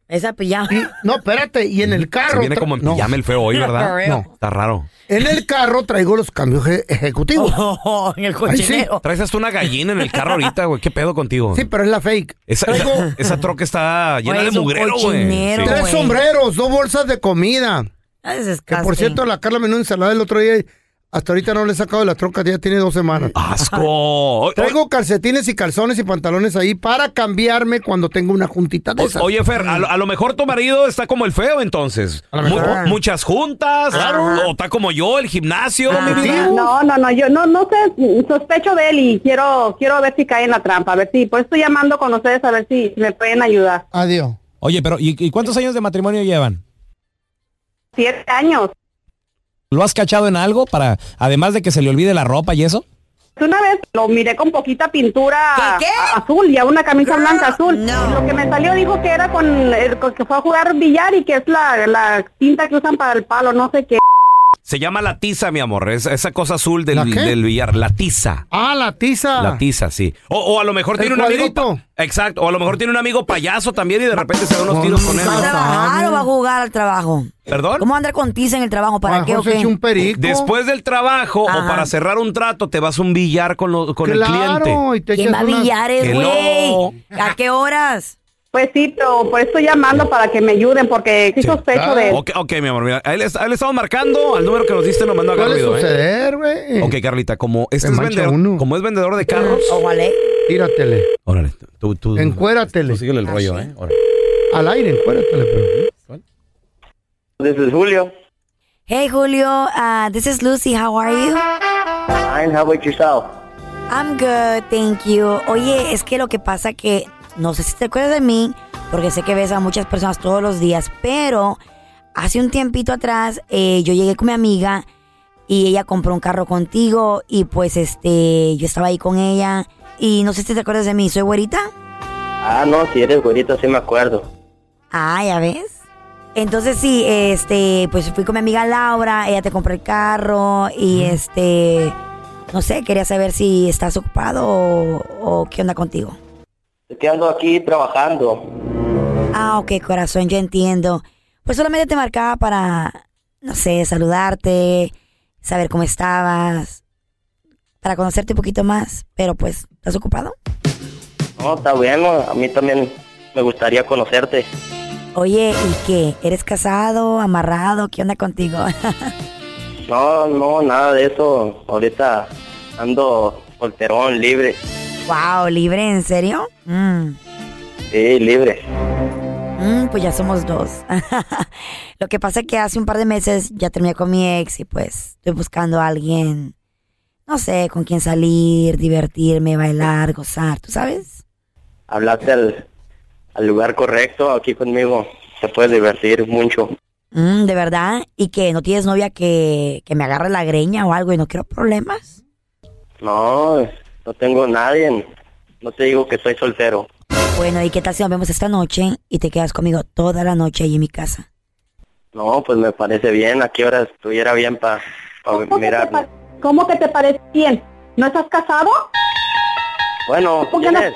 Esa pijama. Y- no, espérate, y en el Se carro. viene tra- como en no, pijama el feo hoy, ¿verdad? No. Está raro. En el carro traigo los cambios eje- ejecutivos. Oh, en el cochinero. Traes hasta una gallina en el carro ahorita, güey. ¿Qué pedo contigo? Sí, pero es la fake. Esa, Traigo esa, esa troca está llena Güey, de es un mugrero, güey. cochinero. Sí. tres güey. sombreros, dos bolsas de comida. Ah, ese es Que por cierto, la Carla menú ensalada el otro día. y Hasta ahorita no le he sacado de la troca, ya tiene dos semanas. ¡Asco! Traigo calcetines y calzones y pantalones ahí para cambiarme cuando tengo una juntita de o- esas. Oye, Fer, a lo, a lo mejor tu marido está como el feo, entonces. A lo mejor. Mu- muchas juntas. O está como yo, el gimnasio, Ah, mi vida. No, no, no, yo no, no sé, sospecho de él y quiero, quiero ver si cae en la trampa, a ver si, pues estoy llamando con ustedes a ver si me pueden ayudar. Adiós. Oye, pero ¿y, y cuántos años de matrimonio llevan? Siete años. ¿Lo has cachado en algo para, además de que se le olvide la ropa y eso? Una vez lo miré con poquita pintura azul y a una camisa blanca azul. Lo que me salió dijo que era con, eh, con que fue a jugar billar y que es la, la tinta que usan para el palo, no sé qué. Se llama la tiza, mi amor. Es- esa cosa azul del, ¿La qué? del billar. La tiza. Ah, la tiza. La tiza, sí. O, o a lo mejor tiene un amigo. Exacto. O a lo mejor tiene un amigo payaso también y de repente se da unos tiros con él. ¿Va a trabajar o va a jugar al trabajo? ¿Perdón? ¿Cómo andar con tiza en el trabajo? ¿Para qué o qué? Después del trabajo o para cerrar un trato, te vas a un billar con, lo- con el cliente. ¿Quién va a billares, Hello. güey? ¿A qué horas? Pues sí, pero por eso estoy llamando para que me ayuden porque sí sospecho de... Ok, ok, mi amor, mira, a él, a él le estamos marcando al número que nos diste, nos mandó a Suele ruido, ¿eh? suceder, güey. Ok, Carlita, como este es vendedor, uno. como es vendedor de carros, Ojalá. Tíratele. órale, tú, tú, Encuératele. tú síguele el rollo, ¿eh? Órale. Al aire, encuératele. Pero. This is Julio. Hey, Julio. Uh, this is Lucy. How are you? Fine, how about yourself? I'm good, thank you. Oye, es que lo que pasa que no sé si te acuerdas de mí, porque sé que ves a muchas personas todos los días, pero hace un tiempito atrás eh, yo llegué con mi amiga y ella compró un carro contigo y pues este yo estaba ahí con ella y no sé si te acuerdas de mí, soy güerita. Ah, no, si eres güerito, sí me acuerdo. Ah, ya ves. Entonces sí, este, pues fui con mi amiga Laura, ella te compró el carro y este, no sé, quería saber si estás ocupado o, o qué onda contigo. Estoy ando aquí trabajando. Ah, ok, corazón, yo entiendo. Pues solamente te marcaba para, no sé, saludarte, saber cómo estabas, para conocerte un poquito más, pero pues, ¿estás ocupado? No, está bueno. A mí también me gustaría conocerte. Oye, ¿y qué? ¿Eres casado, amarrado? ¿Qué onda contigo? <laughs> No, no, nada de eso. Ahorita ando solterón, libre. Wow, libre, ¿en serio? Mm. Sí, libre. Mm, pues ya somos dos. <laughs> Lo que pasa es que hace un par de meses ya terminé con mi ex y pues estoy buscando a alguien, no sé, con quien salir, divertirme, bailar, gozar, ¿tú sabes? Hablaste al, al lugar correcto aquí conmigo. Te puedes divertir mucho. Mm, ¿De verdad? ¿Y que no tienes novia que, que me agarre la greña o algo y no quiero problemas? No, no tengo nadie. No te digo que estoy soltero. Bueno, ¿y qué tal si nos vemos esta noche y te quedas conmigo toda la noche ahí en mi casa? No, pues me parece bien. ¿A qué hora estuviera bien para mirar? ¿Cómo que te parece bien? ¿No estás casado? Bueno, ¿Por qué ¿quién no? es?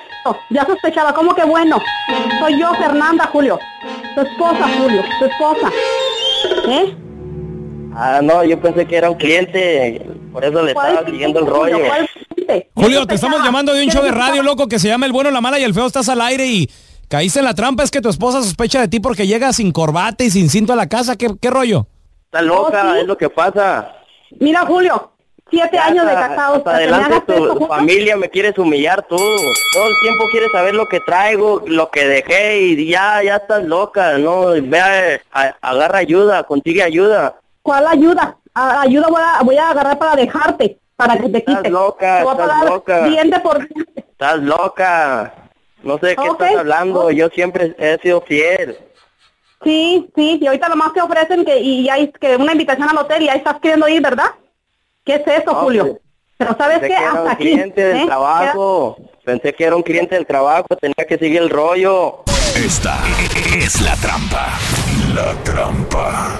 Ya sospechaba, ¿cómo que bueno? Soy yo, Fernanda, Julio. Tu esposa, Julio, tu esposa. ¿Eh? Ah, no, yo pensé que era un cliente. Por eso le estaba siguiendo el rollo. Julio, te estamos llamando de un show de radio, loco, que se llama El Bueno, la Mala y el Feo. Estás al aire y caíste en la trampa. Es que tu esposa sospecha de ti porque llega sin corbata y sin cinto a la casa. ¿Qué, qué rollo? Está loca, es lo que pasa. Mira, Julio, siete Ya años de casados. hasta adelante tu esto, familia me quieres humillar tú. Todo el tiempo quieres saber lo que traigo, lo que dejé y ya, ya estás loca, ¿no? Ve, a- a- agarra ayuda, consigue ayuda. ¿Cuál ayuda? A- ayuda voy a, voy a agarrar para dejarte, para que te quites. loca, Te estás loca. diente por. Estás loca. No sé de qué estás hablando. Yo siempre he sido fiel. Sí, sí, y ahorita nomás te ofrecen que y ya hay que una invitación al hotel y ahí estás queriendo ir, ¿verdad? ¿Qué es eso, No, Julio? pues, Pero ¿sabes qué? que era un Hasta aquí. cliente del ¿eh? trabajo. Pensé que era un cliente del trabajo. Tenía que seguir el rollo. Esta es la trampa. La trampa.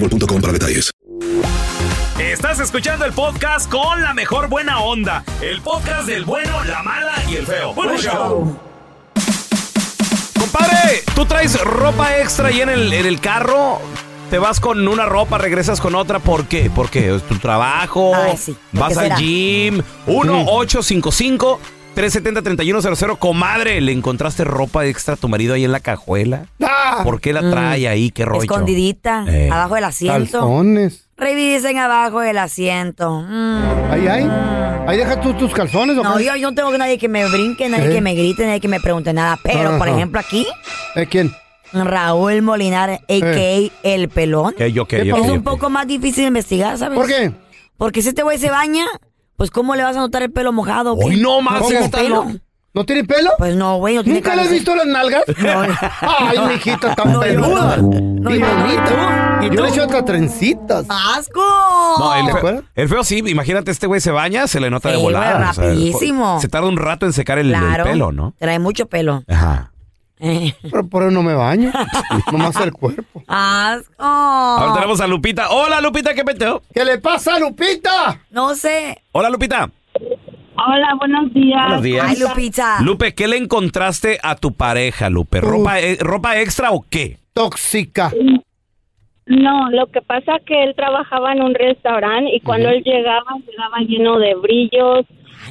boostmobile.com para detalles. Estás escuchando el podcast con la mejor buena onda. El podcast del bueno, la mala y el feo. Bueno, show. Compadre, tú traes ropa extra ahí en el, en el carro. Te vas con una ropa, regresas con otra. ¿Por qué? Porque es tu trabajo. Ay, sí. ¿Por Vas al será? gym. 1-855. 370-3100, comadre, ¿le encontraste ropa extra a tu marido ahí en la cajuela? Ah. ¿Por qué la Mm. trae ahí? ¿Qué rollo? Escondidita, Eh. abajo del asiento. Calzones. Revisen abajo del asiento. Mm. Ahí, ahí. Ahí dejas tú tus calzones, ¿o No, qué? yo, yo no tengo nadie que me brinque, nadie ¿Eh? que me grite, nadie que me pregunte nada. Pero, por ejemplo, aquí, ¿Eh, ¿Quién? Raúl Molinar, a.k.a. El Pelón. ¿Qué, yo qué, yo es un poco más difícil de investigar, ¿sabes? ¿Por qué? Porque si este güey se baña, pues ¿cómo le vas a notar el pelo mojado? Hoy no más ¿Tiene está pelo? ¿No tiene pelo? Pues no, güey, no tiene ¿Nunca le has visto las nalgas? <laughs> No. Ay, mi hijita tan No, peluda. no, y no, bonita. ¿y tú? Yo le echo hasta trencitas. ¡Asco! No, el ¿Te feo, el feo sí, imagínate, este güey se baña, se le nota de volada. güey, o sea, rapidísimo. se tarda un rato en secar el, el pelo, ¿no? Trae mucho pelo. Ajá. <laughs> Pero por eso no me baño. <laughs> Nomás el cuerpo. ¡Asco! Ahora tenemos a Lupita. Hola, Lupita, ¿qué peteo? ¿Qué le pasa, Lupita? No sé. Hola, Lupita. Hola, buenos días. Buenos días. Ay, Lupita. Lupe, ¿qué le encontraste a tu pareja, Lupe? ¿Ropa, eh, ¿ropa extra o qué? Tóxica. No, lo que pasa que él trabajaba en un restaurante y cuando él llegaba, llegaba lleno de brillos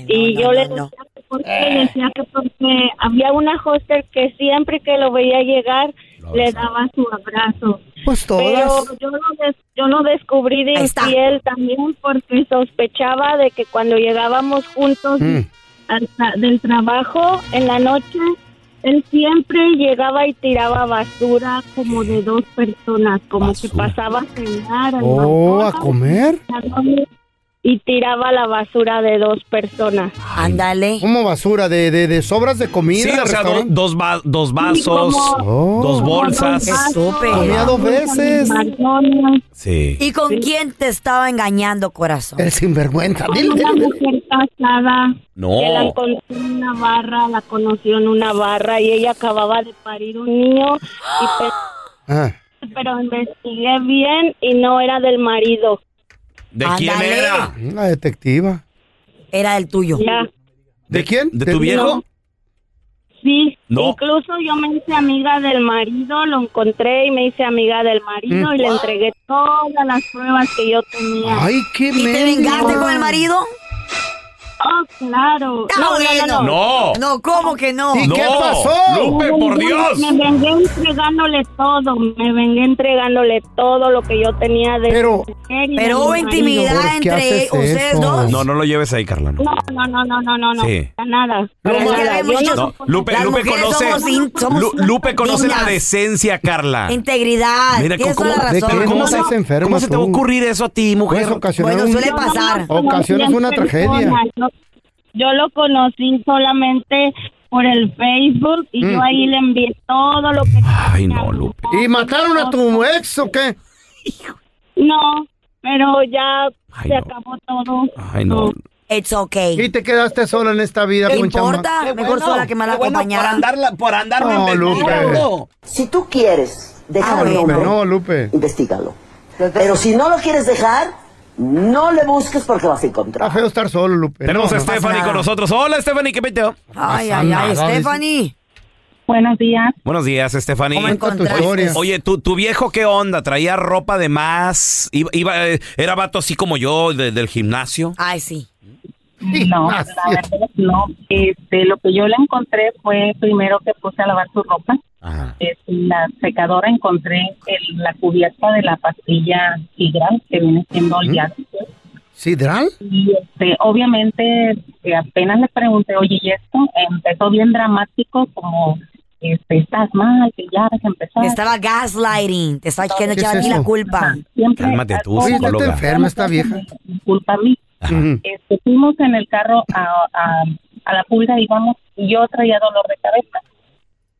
y yo le decía que por qué, decía que porque había una hoster que siempre que lo veía llegar le daba su abrazo. Pues Pero todas. yo lo, des- yo lo descubrí de infiel también porque sospechaba de que cuando llegábamos juntos Mm. al tra- del trabajo en la noche, él siempre llegaba y tiraba basura como de dos personas, como que pasaba a cenar Oh, ¿a comer? Y tiraba la basura de dos personas. Ándale. ¿Cómo basura? ¿De, de, de sobras de comida? Sí, o sea, do- dos, va- dos vasos, Oh. dos bolsas. Comía dos veces. Sí. ¿Y con quién te estaba engañando, corazón? El sinvergüenza. Dile, Una dile. mujer casada No. que la encontró en una barra, la conoció en una barra y ella acababa de parir un niño, y pe- Ah. pero investigué bien y no era del marido. ¿De quién Ándale. era? La detectiva. Era el tuyo. Ya. ¿De quién? ¿De tu viejo? Sí, No. incluso yo me hice amiga del marido, lo encontré y me hice amiga del marido Mm. y le entregué todas las pruebas que yo tenía. Ay, qué ¿Y te vengaste con el marido? Oh, claro. No, no, bueno. no, no. No. No, ¿cómo que no? ¿Y No. qué pasó? Lupe, por Dios. Me vengué entregándole todo, me vengué entregándole todo lo que yo tenía de Pero- Pero hubo intimidad ¿Por qué entre ustedes eso? dos. No, no lo lleves ahí, Carla. No. No, no, no, no, no, no, no, Sí. nada. No, no- No, Lupe, Las Lupe conoce. somos in- somos Lu- Lupe conoce la dignas. decencia, Carla. Integridad. Mira, Tienes ¿cómo, toda la razón. ¿cómo no se, enferma cómo se te va a ocurrir eso a ti, mujer? ocasionar Bueno, suele pasar. Ocasionas una tragedia. Yo, yo lo conocí solamente por el Facebook y Mm. yo ahí le envié todo lo que Ay, no, Lupe. ¿Y mataron a tu ex o qué? <laughs> No, pero ya Ay, se no. acabó todo. Ay, no. It's okay. Y te quedaste sola en esta vida, ¿Qué Concha. importa? Mejor sola que mal acompañada. por andarme No, Lupe. Si tú quieres dejar Ah, hombre, No, Lupe. investigalo. Pero si no lo quieres dejar, no le busques porque vas a Está encontrar. feo estar solo, Lupe. Tenemos No, a no. Stephanie con nosotros. Hola, Stephanie, ¿qué peteo? Ay, ay, ay. Stephanie. Buenos días. Buenos días, Stephanie. Historia. Oye, ¿tu, tu viejo qué onda? ¿Traía ropa de más? ¿Iba, iba- eh, ¿Era vato así como yo de- del gimnasio? Ay, sí. No, <laughs> la es. verdad no. Este, lo que yo le encontré fue primero que puse a lavar su ropa. Ajá. Este, la secadora encontré el- la cubierta de la pastilla Tigral, que viene siendo el Yads. ¿Sidral? Y este, obviamente, apenas le pregunté, oye, ¿y esto? Empezó bien dramático, como este, estás mal, que ya vas a empezar. Estaba gaslighting. Te estaba queriendo ¿Qué echar es la culpa. Siempre Cálmate tú, enferma esta vieja. culpa a mí. Este, fuimos en el carro a, a, a la pulga, digamos, y yo traía dolor de cabeza.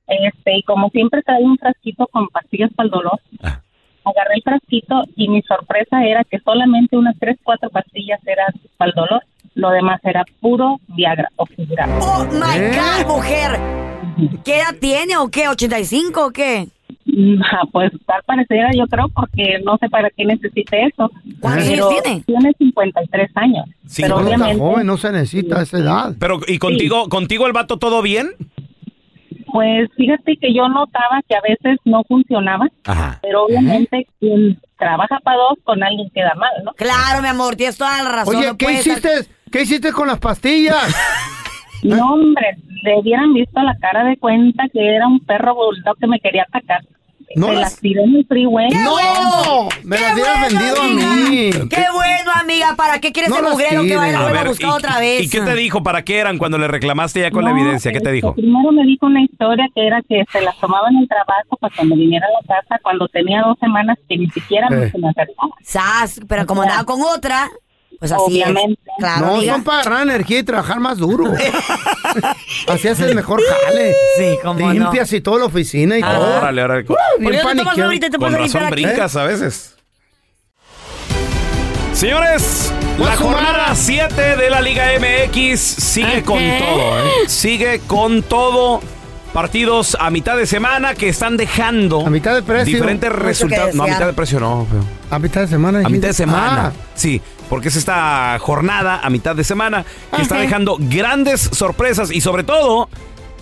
Este, y como siempre traía un frasquito con pastillas para el dolor, agarré el frasquito y mi sorpresa era que solamente unas tres, cuatro pastillas eran para el dolor. Lo demás era puro Viagra o. Oh my God, mujer. ¿Qué edad tiene o qué? ¿85 o qué? Ah, Pues tal pareciera, yo creo, porque no sé para qué necesite eso. ¿Cuántos Pero años tiene? Tiene 53 años. Sí, pero no, está obviamente, Joven, no se necesita esa edad. Pero, ¿y contigo, contigo el vato todo bien? pues fíjate que yo notaba que a veces no funcionaba, Ajá. pero obviamente quien trabaja para dos con alguien queda mal, ¿no? Claro, mi amor, tienes toda la razón. Oye, no ¿qué hiciste? ¿Qué hiciste con las pastillas? <laughs> No, hombre, le hubieran visto la cara de cuenta que era un perro bulldog que me quería atacar. No me las- las tiré en el freeway. ¡No! Me las hubieras vendido a mí. Qué bueno, amiga. ¿Para qué quieres No el las mugrero que vaya a buscar ¿y, otra vez? ¿y qué te dijo? ¿Para qué eran cuando le reclamaste ya con la evidencia? ¿Qué te dijo? Primero me dijo una historia que era que se las tomaba en el trabajo para cuando viniera a la casa, cuando tenía dos semanas que ni siquiera me Eh. se me acercaba. Sas, pero como andaba con otra, pues así Obviamente. es. Claro, no, amiga. son para agarrar energía y trabajar más duro. <laughs> <laughs> Así haces el mejor jale. Sí, cómo no. Limpias y toda la oficina y Ah. todo. Órale, órale. Con, Bien ¿Por qué no te te con razón aquí? brincas a veces. Señores, la jornada matter? 7 de la Liga MX sigue con todo, ¿eh? Sigue con todo. Partidos a mitad de semana que están dejando A mitad de precio. diferentes resultados. No, a mitad de precio no, feo. A mitad de semana. A mitad de semana. Ah, Sí, porque es esta jornada a mitad de semana que está dejando grandes sorpresas y sobre todo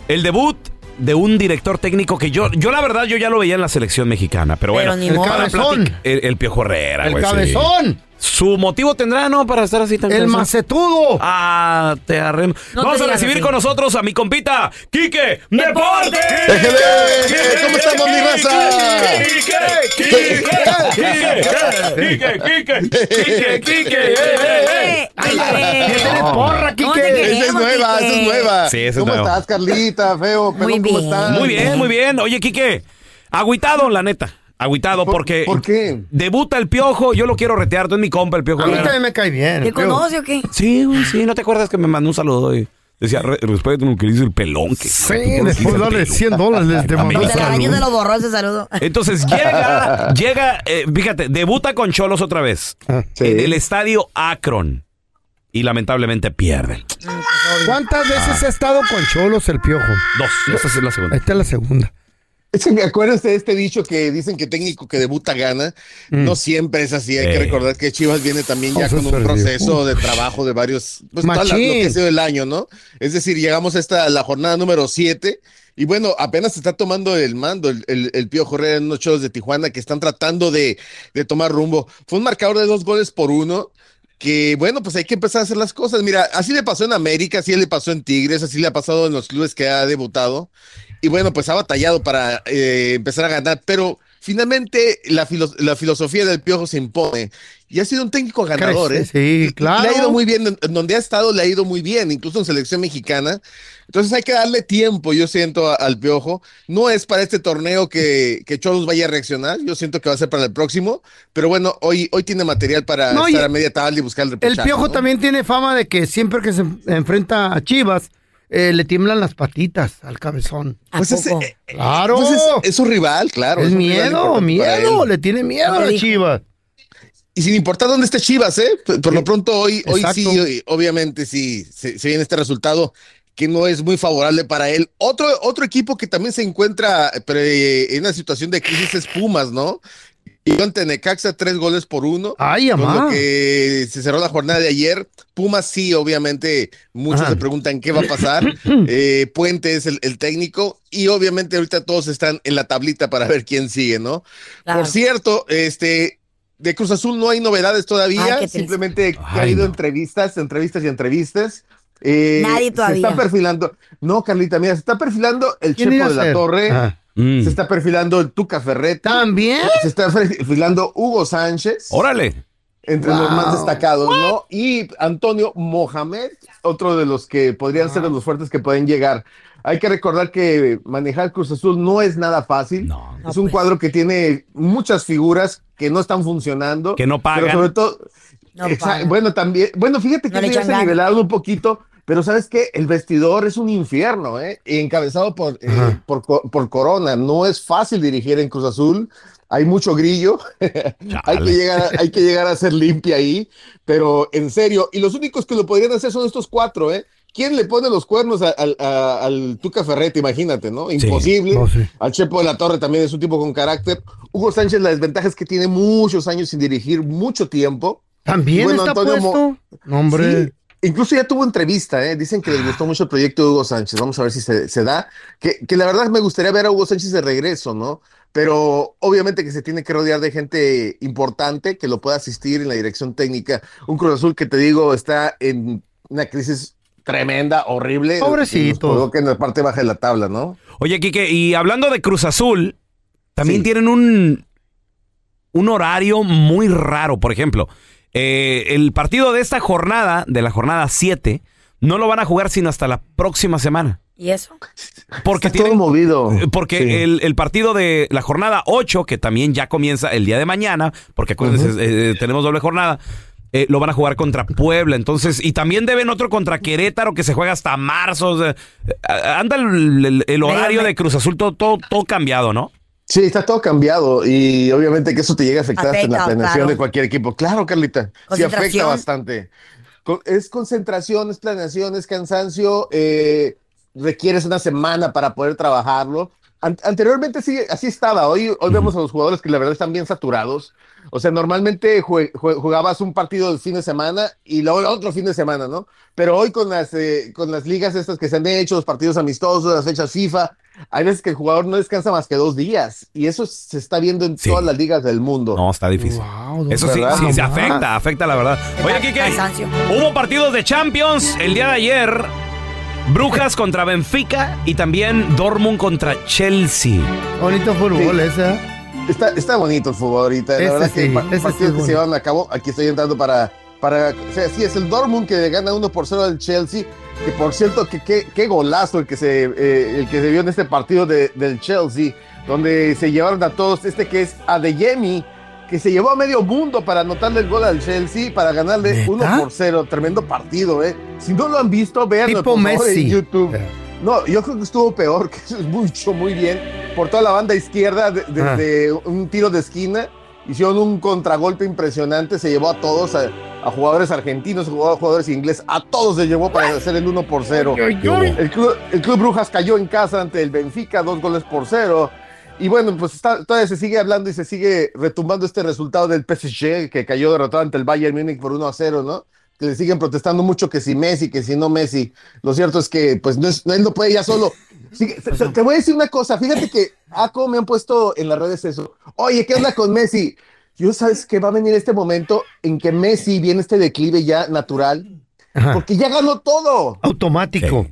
el debut de un director técnico que yo, yo la verdad, yo ya lo veía en la selección mexicana, pero, Pero bueno. el cabezón. El, el Piojo Herrera, el güey, sí. Su motivo tendrá, ¿no? Para estar así tan El macetudo. Ah, te arrem... No Vamos te a recibir así. con nosotros a mi compita, Quique Deporte. Déjeme, ¿cómo estamos, mi raza? Quique, Quique, Quique, Quique, eh, eh, eh. Ay, ¿Qué tienes porra, ¿Cómo Quique? Esa es nueva, esa es Quique? nueva. Sí, esa es ¿Cómo nueva. estás, Carlita? Feo, Muy ¿cómo bien. estás? Muy bien, muy bien. Oye, Quique, agüitado, la neta. Agüitado ¿Por- porque por qué? debuta el piojo. Yo lo quiero retear. Tú es mi compa, el piojo. A mí Herrera. también me cae bien. ¿Te conoce o qué? Sí, güey, sí. ¿No te acuerdas que me mandó un saludo y decía, "Re- respeten lo que dice el pelón? Que, Sí, después dale pelón". 100 dólares. <laughs> Te De la saludo. año se lo borró ese saludo. Entonces llega, <laughs> llega, eh, fíjate, debuta con Cholos otra vez Ah, Sí. en el estadio Akron y lamentablemente pierde. ¿Cuántas veces ha estado con Cholos el piojo? Dos, esta es la segunda. Esta es la segunda. <laughs> Es que acuérdense de este dicho que dicen que técnico que debuta gana. No siempre es así. Hay que Eh. recordar que Chivas viene también ya Eso con un proceso de trabajo de varios, pues la- lo que ha sido el año, ¿no? Es decir, llegamos a esta, la jornada número 7 y bueno, apenas se está tomando el mando el, el, el Pío Herrera en unos cholos de Tijuana que están tratando de, de tomar rumbo. Fue un marcador de dos goles por uno. Que bueno, pues hay que empezar a hacer las cosas. Mira, así le pasó en América, así le pasó en Tigres, así le ha pasado en los clubes que ha debutado. Y bueno, pues ha batallado para eh, empezar a ganar, pero finalmente la, filo- la filosofía del Piojo se impone. Y ha sido un técnico ganador, ¿eh? Sí, claro. Le ha ido muy bien, en, en donde ha estado le ha ido muy bien, incluso en selección mexicana. Entonces hay que darle tiempo, yo siento, a- al Piojo. No es para este torneo que, que Cholos vaya a reaccionar, yo siento que va a ser para el próximo, pero bueno, hoy, hoy tiene material para No, estar a media tabla y buscar el El piojo ¿no? también tiene fama de que siempre que se enfrenta a Chivas, eh, le tiemblan las patitas al cabezón. ¿A Pues ese- poco? eh, Claro. Pues es, es su rival, claro. es miedo, miedo. Le tiene miedo ¿Qué a las? Chivas. Y sin importar dónde esté Chivas, ¿eh? Por, por lo pronto hoy, hoy sí, hoy- obviamente sí, se, se viene este resultado que no es muy favorable para él. Otro, otro equipo que también se encuentra eh, en una situación de crisis es Pumas, ¿no? Y ante Necaxa tres goles por uno. Ay, Con lo que se cerró la jornada de ayer. Pumas sí, obviamente, muchos Ajá. se preguntan qué va a pasar. <coughs> Eh, Puente es el, el técnico y obviamente ahorita todos están en la tablita para ver quién sigue, ¿no? Claro. Por cierto, este, de Cruz Azul no hay novedades todavía, Ay, simplemente ha Ay, habido no. entrevistas, entrevistas y entrevistas. Eh, Nadie Se todavía. está perfilando. No, Carlita, mira, se está perfilando el ¿Quién Chepo de la? Torre, Ah. Mm. se está perfilando el Tuca Ferretti, ¿También? se está perfilando Hugo Sánchez, Órale. entre los más destacados, ¿no? Y Antonio Mohamed, otro de los que podrían ser de los fuertes que pueden llegar. Hay que recordar que manejar Cruz Azul no es nada fácil. es un cuadro que tiene muchas figuras que no están funcionando. Que no pagan. Pero sobre todo, No pagan. bueno, también, bueno, fíjate que No se ganas. nivelaron un poquito, pero sabes que el vestidor es un infierno, ¿eh? Y encabezado por, eh, por, por Corona. No es fácil dirigir en Cruz Azul. Hay mucho grillo. <laughs> hay, que llegar a, hay que llegar a ser limpia ahí. Pero en serio, y los únicos que lo podrían hacer son estos cuatro, ¿eh? ¿Quién le pone los cuernos a- al- a- al Tuca Ferretti? Imagínate, ¿no? Imposible. No, sí. Al Chepo de la Torre también es un tipo con carácter. Hugo Sánchez, la desventaja es que tiene muchos años sin dirigir, mucho tiempo. ¿También Bueno, está Antonio Mo- puesto? No, hombre. Sí, incluso ya tuvo entrevista, ¿eh? dicen que les gustó mucho el proyecto de Hugo Sánchez. Vamos a ver si se, se da. Que, que la verdad me gustaría ver a Hugo Sánchez de regreso, ¿no? Pero obviamente que se tiene que rodear de gente importante que lo pueda asistir en la dirección técnica. Un Cruz Azul que te digo está en una crisis tremenda, horrible. Pobrecito. Que en la parte baja de la tabla, ¿no? Oye, Quique, y hablando de Cruz Azul, también tienen un, un horario muy raro. Por ejemplo, eh, el partido de esta jornada, de la jornada 7, no lo van a jugar sino hasta la próxima semana. ¿Y eso? Porque Está todo movido. Porque Sí. el, el partido de la jornada 8, que también ya comienza el día de mañana, porque eh, tenemos doble jornada, eh, lo van a jugar contra Puebla. Entonces, y también deben otro contra Querétaro que se juega hasta marzo. o sea, eh, anda el, el- el horario de Cruz Azul todo, todo, todo cambiado, ¿no? Sí, está todo cambiado y obviamente que eso te llega a afectar hasta en la Afecta, planeación claro. de cualquier equipo. Claro, Carlita, sí afecta bastante. Es concentración, es planeación, es cansancio, eh, requieres una semana para poder trabajarlo. An- anteriormente sí, así estaba. Hoy, hoy vemos a los jugadores que la verdad están bien saturados. O sea, normalmente jue- jue- jugabas un partido el fin de semana y luego otro fin de semana, ¿no? Pero hoy con las, eh, con las ligas estas que se han hecho, los partidos amistosos, las fechas FIFA, hay veces que el jugador no descansa más que dos días y eso se está viendo en todas las ligas del mundo. No, está difícil. Eso sí, sí, se afecta, afecta la verdad. Oye, Kike, hubo partidos de Champions el día de ayer. Brujas contra Benfica y también Dortmund contra Chelsea. Bonito fútbol ese. Está, está bonito el fútbol ahorita. Ese la verdad sí, que pa- ese sí partidos es que se llevan a cabo. Aquí estoy entrando para. para o sea, sí, es el Dortmund que gana 1 por 0 al Chelsea. Que por cierto, que qué qué golazo el que se, eh, el que se vio en este partido de- del Chelsea, donde se llevaron a todos. Este que es Adeyemi, que se llevó a medio mundo para anotarle el gol al Chelsea, para ganarle 1 por 0. Tremendo partido, ¿eh? Si no lo han visto, véanlo por favor, Messi. en YouTube. No, yo creo que estuvo peor, <laughs> que eso es mucho, muy bien. Por toda la banda izquierda, de- Ah. desde un tiro de esquina, hicieron un contragolpe impresionante, se llevó a todos, a, a jugadores argentinos, a jugadores ingleses, a todos se llevó para hacer el 1 por 0. Ay, ay, ay. El club, el Club Brujas cayó en casa ante el Benfica, dos goles por cero. Y bueno, pues está- todavía se sigue hablando y se sigue retumbando este resultado del PSG, que cayó derrotado ante el Bayern Múnich por 1 a 0, ¿no? Que le siguen protestando mucho que si Messi, que si no Messi. Lo cierto es que, pues, no es, no, él no puede ya solo. Te, voy a decir una cosa, fíjate que, ah, cómo me han puesto en las redes eso. Oye, ¿qué onda con Messi? Yo sabes que va a venir este momento en que Messi viene este declive ya natural, porque ya ganó todo. Automático.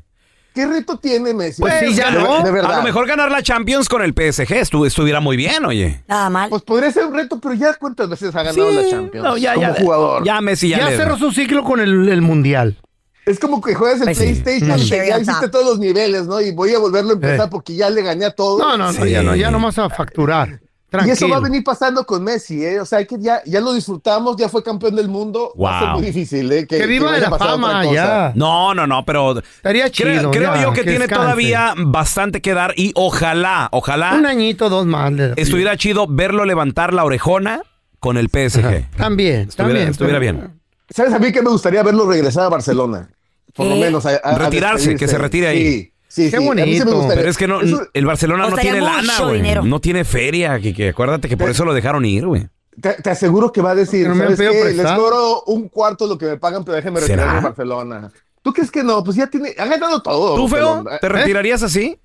¿Qué reto tiene Messi? Pues de, de verdad. A lo mejor ganar la Champions con el PSG estu- estuviera muy bien, oye. Nada mal. Pues podría ser un reto, pero ya cuántas veces ha ganado Sí, la Champions no, ya, como ya, jugador. ya Messi ya, Ya le- cerró su ciclo con el, el mundial. Es como que juegas el Pues sí. PlayStation, Mm. y Cherry ya hiciste todos los niveles, ¿no? Y voy a volverlo a empezar Eh. porque ya le gané a todos. No, no, no, ya no, ya nomás a facturar. Y eso va a venir pasando con Messi, ¿eh? O sea, que ya, ya lo disfrutamos, ya fue campeón del mundo. Va a ser Wow. muy difícil, ¿eh? Que viva de la fama, ya. No, no, no, pero Estaría creo, chido, creo ya, yo que, que tiene descanse. todavía bastante que dar y ojalá, ojalá Un añito, dos más. le- estuviera chido verlo levantar la orejona con el PSG. También, Estuviera, también. estuviera pero- bien. ¿Sabes a mí que me gustaría verlo regresar a Barcelona? Por lo ¿Qué? menos. A, a- Retirarse, que se retire ahí. Sí, sí, Qué sí. Me bonito. gustaría. Pero es que no, Eso- el Barcelona no tiene lana, güey. No tiene feria, que acuérdate que por eso lo dejaron ir, güey. Te, te aseguro que va a decir, no me. Les cobro un cuarto de lo que me pagan, pero déjenme retirarme a Barcelona. ¿Tú crees que no? Pues ya tiene, ha ganado todo. ¿Tú, feo? Barcelona. ¿Te ¿Eh? retirarías así?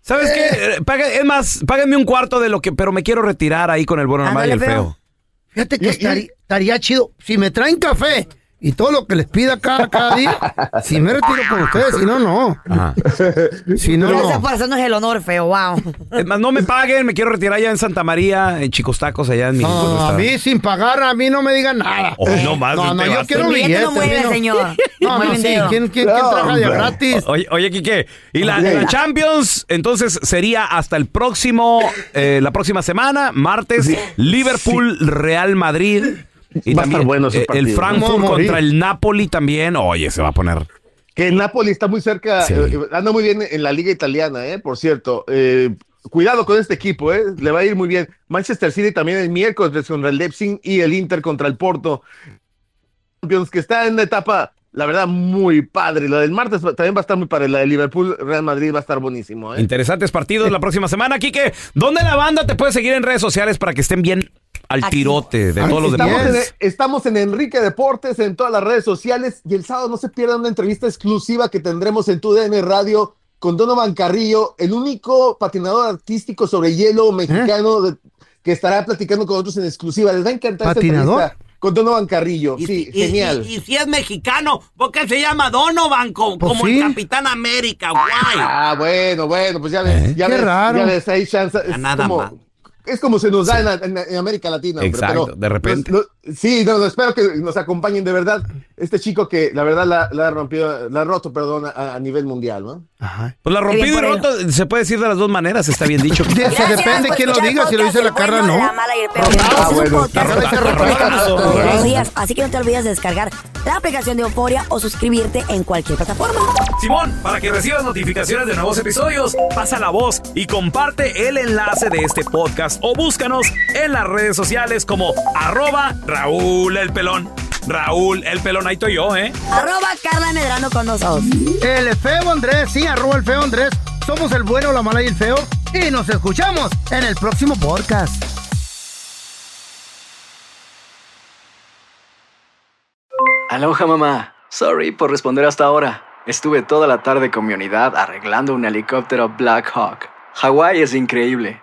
¿Sabes qué? Eh, paga- es más, págame un cuarto de lo que, pero me quiero retirar ahí con el bueno, mala y el feo. Fíjate que estaría, estaría chido. Si me traen café y todo lo que les pida cada, cada día, si me retiro con ustedes, si no, no. Si no, Gracias no. por hacernos el honor, feo, wow. Es más, no me paguen, me quiero retirar allá en Santa María, en Chicos Tacos, allá en mi No, a mí sin pagar, a mí no me digan nada. Oh, no más, No, no, yo quiero billetes. no mueve, a mí no. señor. No, Mueve no, sí. ¿Quién, quién, quién trabaja de gratis? Oye, oye, Quique, y la Champions, entonces sería hasta el próximo, eh, la próxima semana, martes, Liverpool, Real Madrid. Y Va a estar bueno ese eh, el. Frankfurt contra el Napoli también. Oye, se va a poner. Que el Napoli está muy cerca, Sí. eh, anda muy bien en la liga italiana, eh, por cierto. Eh, cuidado con este equipo, eh, le va a ir muy bien. Manchester City también el miércoles contra el Leipzig y el Inter contra el Porto. Champions, que está en una etapa, la verdad, muy padre. La del martes también va a estar muy padre. La de Liverpool, Real Madrid va a estar buenísimo. eh. Interesantes partidos la próxima semana. Quique, ¿dónde la banda te puede seguir en redes sociales para que estén bien al tirote de todos los estamos, en, deportes? estamos en Enrique Deportes en todas las redes sociales y el sábado no se pierdan una entrevista exclusiva que tendremos en tu DN Radio con Donovan Carrillo, el único patinador artístico sobre hielo mexicano de- que estará platicando con nosotros en exclusiva. Les va a encantar esta ¿Patinador? entrevista con Donovan Carrillo. Sí, Y- genial. Y, y si es mexicano, ¿por qué se llama Donovan Pues como, sí. el Capitán América? Guay. Ah, bueno, bueno, pues ya ves, ya Qué ves, raro. ya ves, hay chance. Es nada como, más. Es como se nos da en, en- en América Latina. hombre, Exacto, pero de repente. nos- nos- sí, no, no, espero que nos acompañen de verdad. Este chico que la verdad la, la ha rompido, la ha roto, perdón, a, a nivel mundial, ¿no? Pues la rompido y roto se puede decir de las dos maneras, está bien dicho. <laughs> Se depende quién lo diga, si lo dice la Carla, no. Ah, Ajá. Así que no te olvides de descargar la aplicación de Euforia o suscribirte en cualquier plataforma. Simón, para que recibas notificaciones de nuevos episodios, pasa la voz y comparte el enlace de este podcast o búscanos en las redes sociales como arroba Raúl el Pelón. Raúl el Pelón, ahí estoy yo, ¿eh? Arroba Carla Medrano con nosotros. El feo Andrés, sí, arroba el feo Andrés. Somos el bueno, la mala y el feo. Y nos escuchamos en el próximo podcast. Aloha mamá. Sorry por responder hasta ahora. Estuve toda la tarde con mi unidad arreglando un helicóptero Black Hawk. Hawái es increíble.